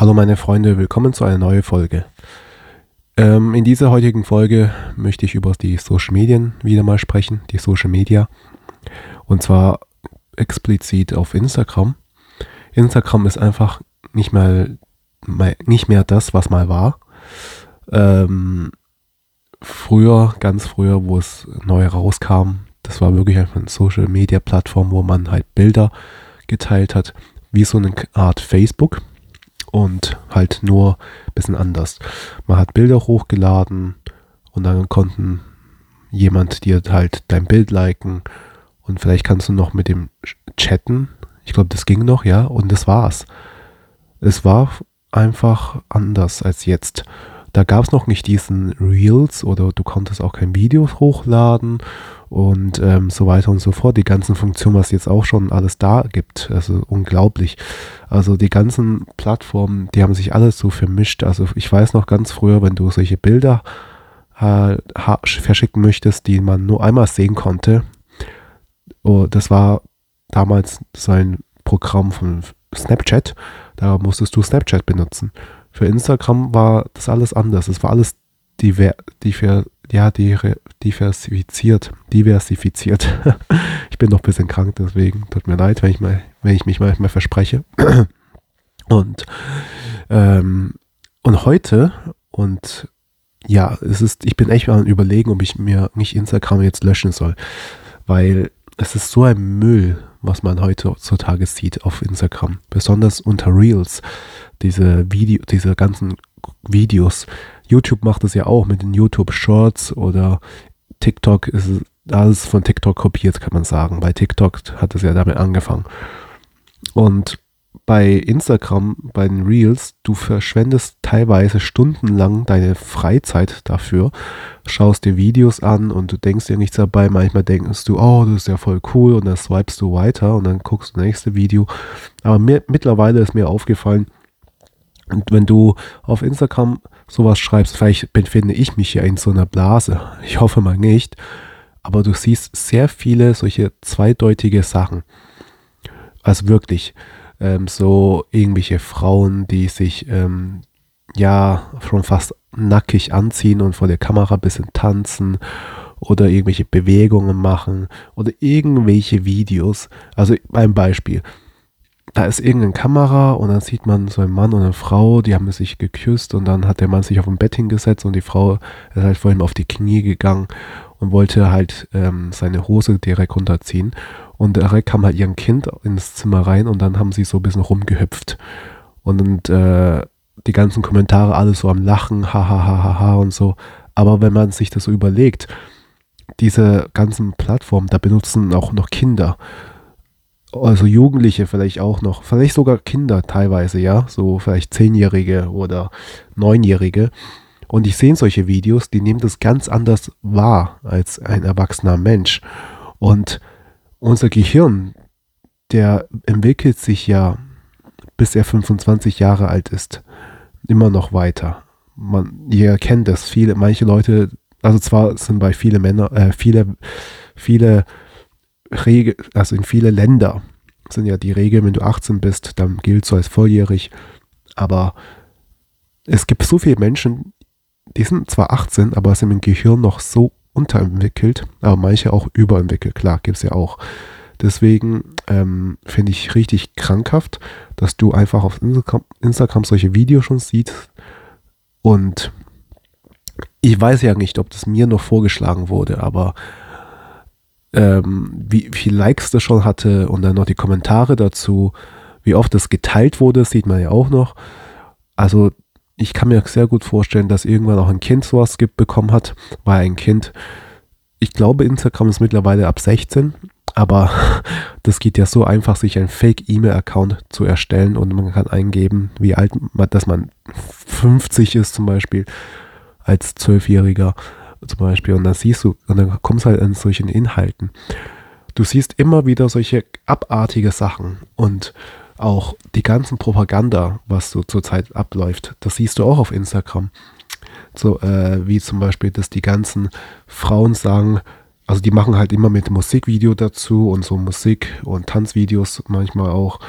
Hallo meine Freunde, willkommen zu einer neuen Folge. Ähm, in dieser heutigen Folge möchte ich über die Social Medien wieder mal sprechen, die Social Media. Und zwar explizit auf Instagram. Instagram ist einfach nicht mehr, nicht mehr das, was mal war. Ähm, früher, ganz früher, wo es neu rauskam, das war wirklich einfach eine Social Media Plattform, wo man halt Bilder geteilt hat, wie so eine Art Facebook und halt nur ein bisschen anders. Man hat Bilder hochgeladen und dann konnten jemand dir halt dein Bild liken und vielleicht kannst du noch mit dem chatten. Ich glaube, das ging noch, ja, und das war's. Es war einfach anders als jetzt. Da gab es noch nicht diesen Reels oder du konntest auch kein Video hochladen und ähm, so weiter und so fort. Die ganzen Funktionen, was jetzt auch schon alles da gibt, also unglaublich. Also die ganzen Plattformen, die haben sich alles so vermischt. Also ich weiß noch ganz früher, wenn du solche Bilder äh, verschicken möchtest, die man nur einmal sehen konnte, oh, das war damals so ein Programm von Snapchat, da musstest du Snapchat benutzen. Für Instagram war das alles anders. Es war alles diver, diver, ja, diversifiziert. Diversifiziert. ich bin noch ein bisschen krank, deswegen tut mir leid, wenn ich, mal, wenn ich mich manchmal verspreche. und, ähm, und heute, und ja, es ist, ich bin echt mal überlegen, ob ich mir nicht Instagram jetzt löschen soll. Weil es ist so ein Müll, was man heutzutage sieht auf Instagram. Besonders unter Reels. Diese Video, diese ganzen Videos. YouTube macht es ja auch mit den YouTube Shorts oder TikTok ist alles von TikTok kopiert, kann man sagen. Bei TikTok hat es ja damit angefangen. Und bei Instagram, bei den Reels, du verschwendest teilweise stundenlang deine Freizeit dafür, schaust dir Videos an und du denkst dir nichts dabei. Manchmal denkst du, oh, das ist ja voll cool und dann swipest du weiter und dann guckst du das nächste Video. Aber mir, mittlerweile ist mir aufgefallen, und wenn du auf Instagram sowas schreibst, vielleicht befinde ich mich ja in so einer Blase. Ich hoffe mal nicht. Aber du siehst sehr viele solche zweideutige Sachen. Also wirklich, ähm, so irgendwelche Frauen, die sich ähm, ja schon fast nackig anziehen und vor der Kamera ein bisschen tanzen oder irgendwelche Bewegungen machen oder irgendwelche Videos. Also beim Beispiel da ist irgendeine Kamera und dann sieht man so einen Mann und eine Frau, die haben sich geküsst und dann hat der Mann sich auf ein Bett hingesetzt und die Frau ist halt vor ihm auf die Knie gegangen und wollte halt ähm, seine Hose direkt runterziehen. Und direkt kam halt ihr Kind ins Zimmer rein und dann haben sie so ein bisschen rumgehüpft. Und äh, die ganzen Kommentare alle so am Lachen, hahaha ha, ha, ha, und so. Aber wenn man sich das so überlegt, diese ganzen Plattformen, da benutzen auch noch Kinder also Jugendliche vielleicht auch noch, vielleicht sogar Kinder teilweise, ja, so vielleicht Zehnjährige oder Neunjährige. Und ich sehe solche Videos, die nehmen das ganz anders wahr als ein erwachsener Mensch. Und unser Gehirn, der entwickelt sich ja, bis er 25 Jahre alt ist, immer noch weiter. Man, ihr kennt das, viele, manche Leute, also zwar sind bei viele Männer, äh, viele, viele Regel, also in viele Länder sind ja die Regeln, wenn du 18 bist, dann gilt so als volljährig. Aber es gibt so viele Menschen, die sind zwar 18, aber sind im Gehirn noch so unterentwickelt, aber manche auch überentwickelt. Klar, gibt es ja auch. Deswegen ähm, finde ich richtig krankhaft, dass du einfach auf Instagram, solche Videos schon siehst. Und ich weiß ja nicht, ob das mir noch vorgeschlagen wurde, aber ähm, wie viel Likes das schon hatte und dann noch die Kommentare dazu, wie oft das geteilt wurde, sieht man ja auch noch. Also ich kann mir sehr gut vorstellen, dass irgendwann auch ein Kind sowas gibt, bekommen hat, weil ein Kind, ich glaube, Instagram ist mittlerweile ab 16, aber das geht ja so einfach, sich ein Fake-E-Mail-Account zu erstellen und man kann eingeben, wie alt, dass man 50 ist zum Beispiel als Zwölfjähriger zum Beispiel. Und dann siehst du, und dann kommst halt an solchen Inhalten. Du siehst immer wieder solche abartige Sachen und auch die ganzen Propaganda, was so zurzeit abläuft, das siehst du auch auf Instagram. So, äh, wie zum Beispiel, dass die ganzen Frauen sagen, also die machen halt immer mit Musikvideo dazu und so Musik- und Tanzvideos manchmal auch.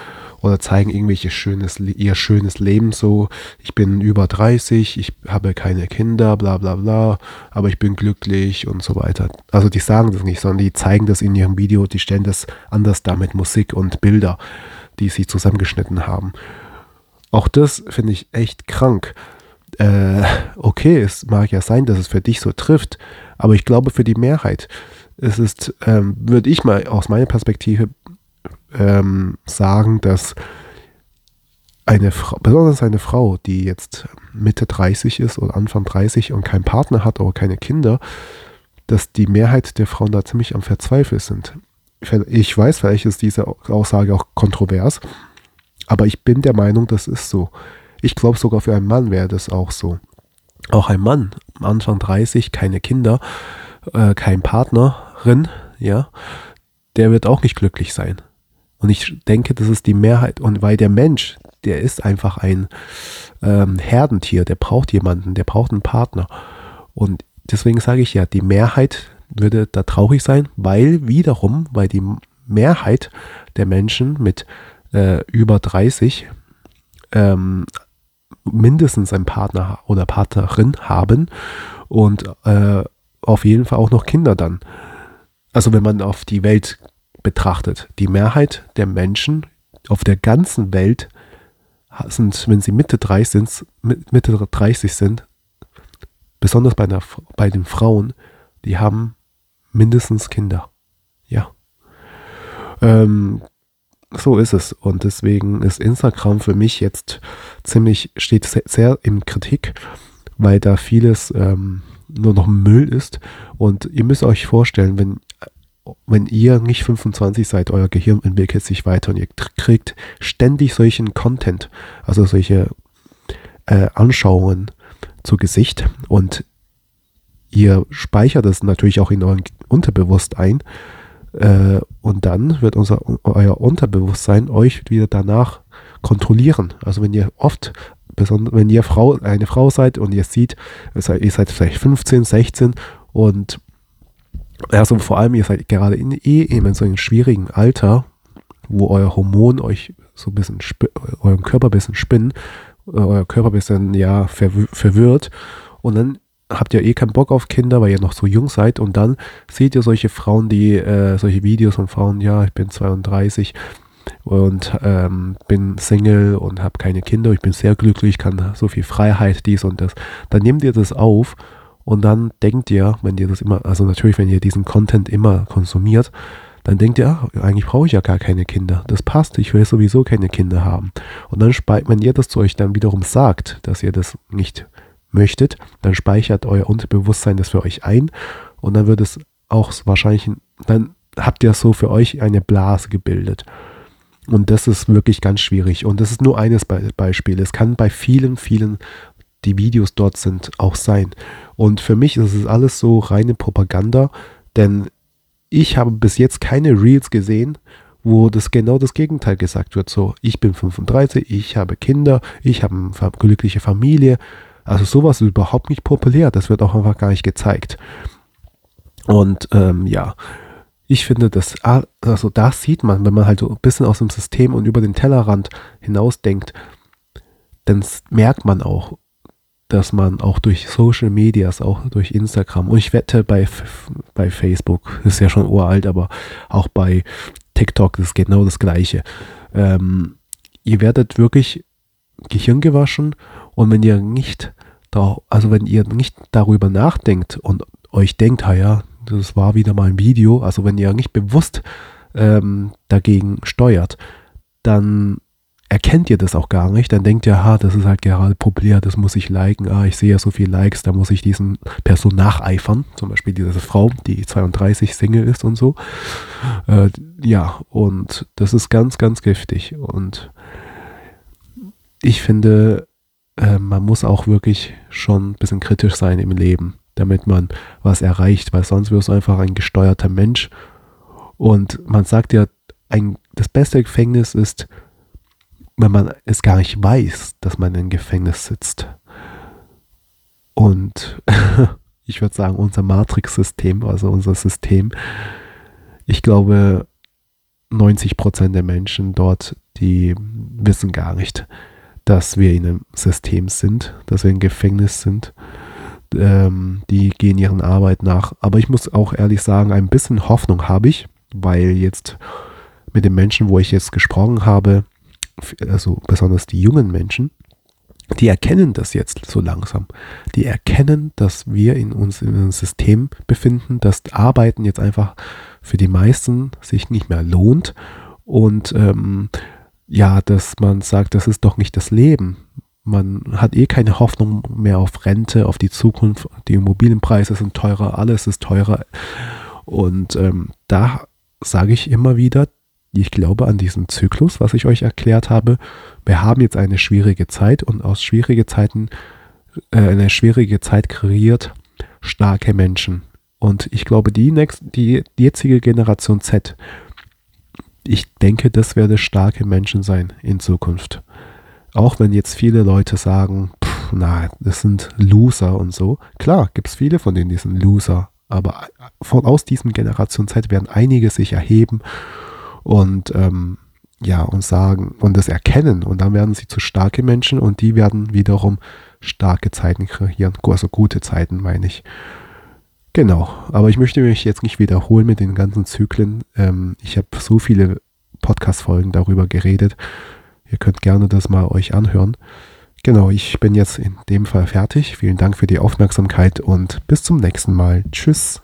oder zeigen irgendwelche schönes, ihr schönes Leben so. Ich bin über 30, ich habe keine Kinder, bla bla bla, aber ich bin glücklich und so weiter. Also die sagen das nicht, sondern die zeigen das in ihrem Video, die stellen das anders da mit Musik und Bilder, die sie zusammengeschnitten haben. Auch das finde ich echt krank. Äh, okay, es mag ja sein, dass es für dich so trifft, aber ich glaube für die Mehrheit, es ist, ähm, würde ich mal aus meiner Perspektive ähm, sagen, dass eine Frau, besonders eine Frau, die jetzt Mitte 30 ist oder Anfang 30 und keinen Partner hat oder keine Kinder, dass die Mehrheit der Frauen da ziemlich am Verzweifeln sind. Ich weiß, vielleicht ist diese Aussage auch kontrovers, aber ich bin der Meinung, das ist so. Ich glaube, sogar für einen Mann wäre das auch so. Auch ein Mann, Anfang 30, keine Kinder, äh, kein Partnerin, ja, der wird auch nicht glücklich sein. Und ich denke, das ist die Mehrheit. Und weil der Mensch, der ist einfach ein ähm, Herdentier, der braucht jemanden, der braucht einen Partner. Und deswegen sage ich ja, die Mehrheit würde da traurig sein, weil wiederum, weil die Mehrheit der Menschen mit äh, über 30 ähm, mindestens einen Partner oder Partnerin haben und äh, auf jeden Fall auch noch Kinder dann. Also wenn man auf die Welt betrachtet, die Mehrheit der Menschen auf der ganzen Welt sind, wenn sie Mitte 30 sind, Mitte 30 sind, besonders bei, einer, bei den Frauen, die haben mindestens Kinder. Ja. Ähm, so ist es. Und deswegen ist Instagram für mich jetzt ziemlich, steht sehr in Kritik, weil da vieles ähm, nur noch Müll ist. Und ihr müsst euch vorstellen, wenn, wenn ihr nicht 25 seid, euer Gehirn entwickelt sich weiter und ihr kriegt ständig solchen Content, also solche äh, Anschauungen zu Gesicht und ihr speichert es natürlich auch in euren Unterbewusst ein äh, und dann wird unser, euer Unterbewusstsein euch wieder danach kontrollieren. Also wenn ihr oft, besonders wenn ihr Frau, eine Frau seid und ihr seht, ihr seid vielleicht 15, 16 und also vor allem ihr seid gerade in, eh in so einem schwierigen Alter, wo euer Hormon euch so ein bisschen, euren Körper ein bisschen spinnen, äh, euer Körper ein bisschen, ja, verwirrt und dann habt ihr eh keinen Bock auf Kinder, weil ihr noch so jung seid und dann seht ihr solche Frauen, die äh, solche Videos von Frauen, ja, ich bin 32 und ähm, bin Single und habe keine Kinder, ich bin sehr glücklich, kann so viel Freiheit, dies und das. Dann nehmt ihr das auf und dann denkt ihr, wenn ihr das immer, also natürlich, wenn ihr diesen Content immer konsumiert, dann denkt ihr, ach, eigentlich brauche ich ja gar keine Kinder. Das passt, ich will sowieso keine Kinder haben. Und dann, wenn ihr das zu euch dann wiederum sagt, dass ihr das nicht möchtet, dann speichert euer Unterbewusstsein das für euch ein und dann wird es auch wahrscheinlich, dann habt ihr so für euch eine Blase gebildet. Und das ist wirklich ganz schwierig. Und das ist nur eines Be Beispiel. Es kann bei vielen, vielen, die Videos dort sind, auch sein. Und für mich ist es alles so reine Propaganda, denn ich habe bis jetzt keine Reels gesehen, wo das genau das Gegenteil gesagt wird. So, ich bin 35, ich habe Kinder, ich habe eine glückliche Familie, also sowas ist überhaupt nicht populär, das wird auch einfach gar nicht gezeigt. Und ähm, ja, ich finde, dass, also das sieht man, wenn man halt so ein bisschen aus dem System und über den Tellerrand hinausdenkt, dann merkt man auch, dass man auch durch Social Medias, auch durch Instagram und ich wette bei, bei Facebook, ist ja schon uralt, aber auch bei TikTok ist genau das Gleiche. Ähm, ihr werdet wirklich Gehirn gewaschen und wenn ihr nicht da, also wenn ihr nicht darüber nachdenkt und euch denkt, ja, das war wieder mal ein Video, also wenn ihr nicht bewusst ähm, dagegen steuert, dann erkennt ihr das auch gar nicht. Dann denkt ihr, ha, das ist halt gerade populär, das muss ich liken. Ah, ich sehe ja so viele Likes, da muss ich diesen Person nacheifern. Zum Beispiel diese Frau, die 32 Single ist und so. Äh, ja, und das ist ganz, ganz giftig. Und ich finde, äh, man muss auch wirklich schon ein bisschen kritisch sein im Leben, damit man was erreicht, weil sonst wirst du einfach ein gesteuerter Mensch. Und man sagt ja, ein, das beste Gefängnis ist, wenn man es gar nicht weiß, dass man im Gefängnis sitzt. Und ich würde sagen, unser Matrix-System, also unser System, ich glaube, 90 Prozent der Menschen dort, die wissen gar nicht, dass wir in einem System sind, dass wir im Gefängnis sind. Ähm, die gehen ihren Arbeit nach. Aber ich muss auch ehrlich sagen, ein bisschen Hoffnung habe ich, weil jetzt mit den Menschen, wo ich jetzt gesprochen habe, also besonders die jungen Menschen, die erkennen das jetzt so langsam. Die erkennen, dass wir in uns in einem System befinden, dass Arbeiten jetzt einfach für die meisten sich nicht mehr lohnt und ähm, ja, dass man sagt, das ist doch nicht das Leben. Man hat eh keine Hoffnung mehr auf Rente, auf die Zukunft. Die Immobilienpreise sind teurer, alles ist teurer. Und ähm, da sage ich immer wieder, ich glaube an diesen Zyklus, was ich euch erklärt habe. Wir haben jetzt eine schwierige Zeit und aus schwierigen Zeiten, äh, eine schwierige Zeit kreiert starke Menschen. Und ich glaube, die, die, die jetzige Generation Z, ich denke, das werde starke Menschen sein in Zukunft. Auch wenn jetzt viele Leute sagen, pff, na, das sind Loser und so. Klar, gibt es viele von denen, die sind Loser. Aber von, aus diesem Generation Z werden einige sich erheben und ähm, ja, und sagen und das erkennen und dann werden sie zu starke Menschen und die werden wiederum starke Zeiten kreieren, also gute Zeiten meine ich. Genau, aber ich möchte mich jetzt nicht wiederholen mit den ganzen Zyklen. Ähm, ich habe so viele Podcast-Folgen darüber geredet. Ihr könnt gerne das mal euch anhören. Genau, ich bin jetzt in dem Fall fertig. Vielen Dank für die Aufmerksamkeit und bis zum nächsten Mal. Tschüss.